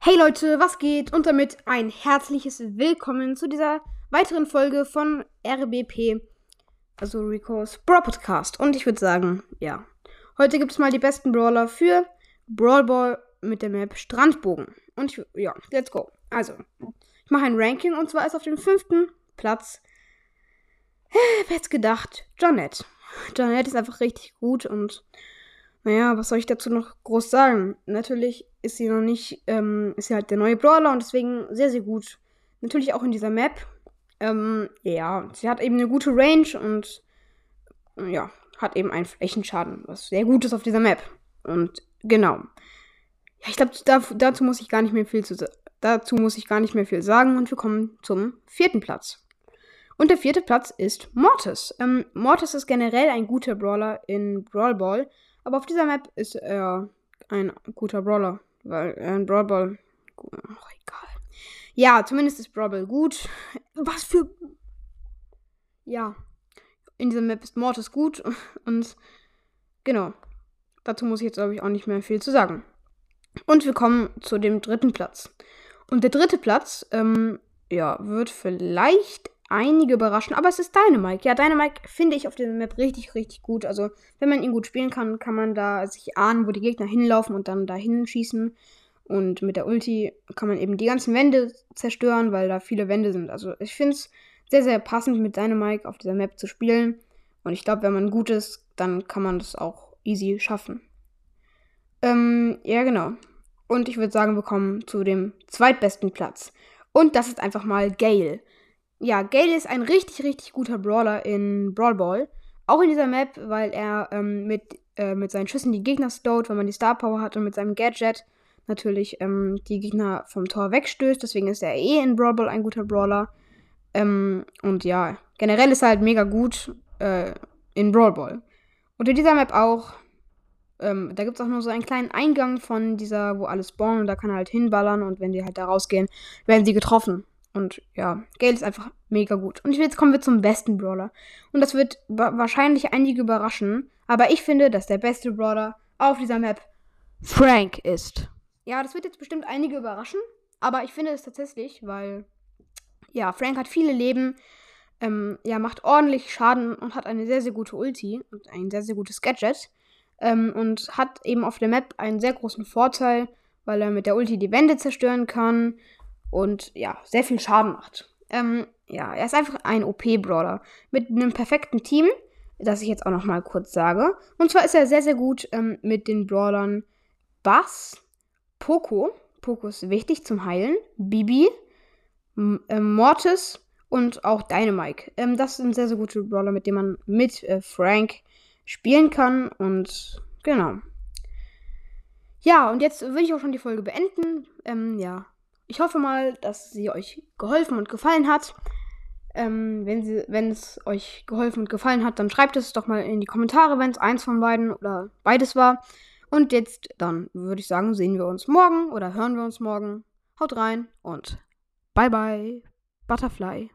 Hey Leute, was geht? Und damit ein herzliches Willkommen zu dieser weiteren Folge von RBP, also Rico's Brawl Podcast. Und ich würde sagen, ja, heute gibt es mal die besten Brawler für Brawl Ball mit der Map Strandbogen. Und ich, ja, let's go. Also, ich mache ein Ranking und zwar ist auf dem fünften Platz, äh, wer hätte gedacht, Jonette. Jonette ist einfach richtig gut und naja, was soll ich dazu noch groß sagen? Natürlich ist sie noch nicht, ähm, ist sie halt der neue Brawler und deswegen sehr, sehr gut. Natürlich auch in dieser Map. Ähm, ja, sie hat eben eine gute Range und ja, hat eben einen Flächenschaden, was sehr gut ist auf dieser Map. Und genau. Ja, ich glaube, da, dazu muss ich gar nicht mehr viel zu dazu muss ich gar nicht mehr viel sagen und wir kommen zum vierten Platz. Und der vierte Platz ist Mortis. Ähm, Mortis ist generell ein guter Brawler in Brawl Ball, aber auf dieser Map ist er ein guter Brawler, weil er ein Brawl. Oh, egal. Ja, zumindest ist Brawl gut. Was für. Ja. In dieser Map ist Mortis gut und genau. Dazu muss ich jetzt, glaube ich, auch nicht mehr viel zu sagen. Und wir kommen zu dem dritten Platz. Und der dritte Platz, ähm, ja, wird vielleicht einige überraschen, aber es ist Dynamite. Ja, Dynamite finde ich auf der Map richtig, richtig gut. Also, wenn man ihn gut spielen kann, kann man da sich ahnen, wo die Gegner hinlaufen und dann dahin schießen. Und mit der Ulti kann man eben die ganzen Wände zerstören, weil da viele Wände sind. Also, ich finde es sehr, sehr passend, mit Dynamite auf dieser Map zu spielen. Und ich glaube, wenn man gut ist, dann kann man das auch easy schaffen. Ähm, ja, genau. Und ich würde sagen, wir kommen zu dem zweitbesten Platz. Und das ist einfach mal Gale ja, Gale ist ein richtig, richtig guter Brawler in Brawl Ball. Auch in dieser Map, weil er ähm, mit, äh, mit seinen Schüssen die Gegner stowt, wenn man die Star Power hat und mit seinem Gadget natürlich ähm, die Gegner vom Tor wegstößt. Deswegen ist er eh in Brawl Ball ein guter Brawler. Ähm, und ja, generell ist er halt mega gut äh, in Brawl Ball. Und in dieser Map auch. Ähm, da gibt es auch nur so einen kleinen Eingang von dieser, wo alles spawnen und da kann er halt hinballern und wenn die halt da rausgehen, werden sie getroffen. Und ja, Gale ist einfach mega gut. Und jetzt kommen wir zum besten Brawler. Und das wird wahrscheinlich einige überraschen. Aber ich finde, dass der beste Brawler auf dieser Map Frank ist. Ja, das wird jetzt bestimmt einige überraschen. Aber ich finde es tatsächlich, weil ja, Frank hat viele Leben. Ähm, ja, macht ordentlich Schaden und hat eine sehr, sehr gute Ulti und ein sehr, sehr gutes Gadget. Ähm, und hat eben auf der Map einen sehr großen Vorteil, weil er mit der Ulti die Wände zerstören kann und ja, sehr viel Schaden macht. Ähm, ja, er ist einfach ein OP-Brawler mit einem perfekten Team, das ich jetzt auch noch mal kurz sage. Und zwar ist er sehr, sehr gut ähm, mit den Brawlern Bass, Poco, Poco ist wichtig zum Heilen, Bibi, äh, Mortis und auch Dynamite. Ähm, das sind sehr, sehr gute Brawler, mit denen man mit äh, Frank spielen kann. Und genau. Ja, und jetzt würde ich auch schon die Folge beenden. Ähm, ja, ich hoffe mal, dass sie euch geholfen und gefallen hat. Ähm, wenn, sie, wenn es euch geholfen und gefallen hat, dann schreibt es doch mal in die Kommentare, wenn es eins von beiden oder beides war. Und jetzt dann würde ich sagen, sehen wir uns morgen oder hören wir uns morgen. Haut rein und bye bye, Butterfly.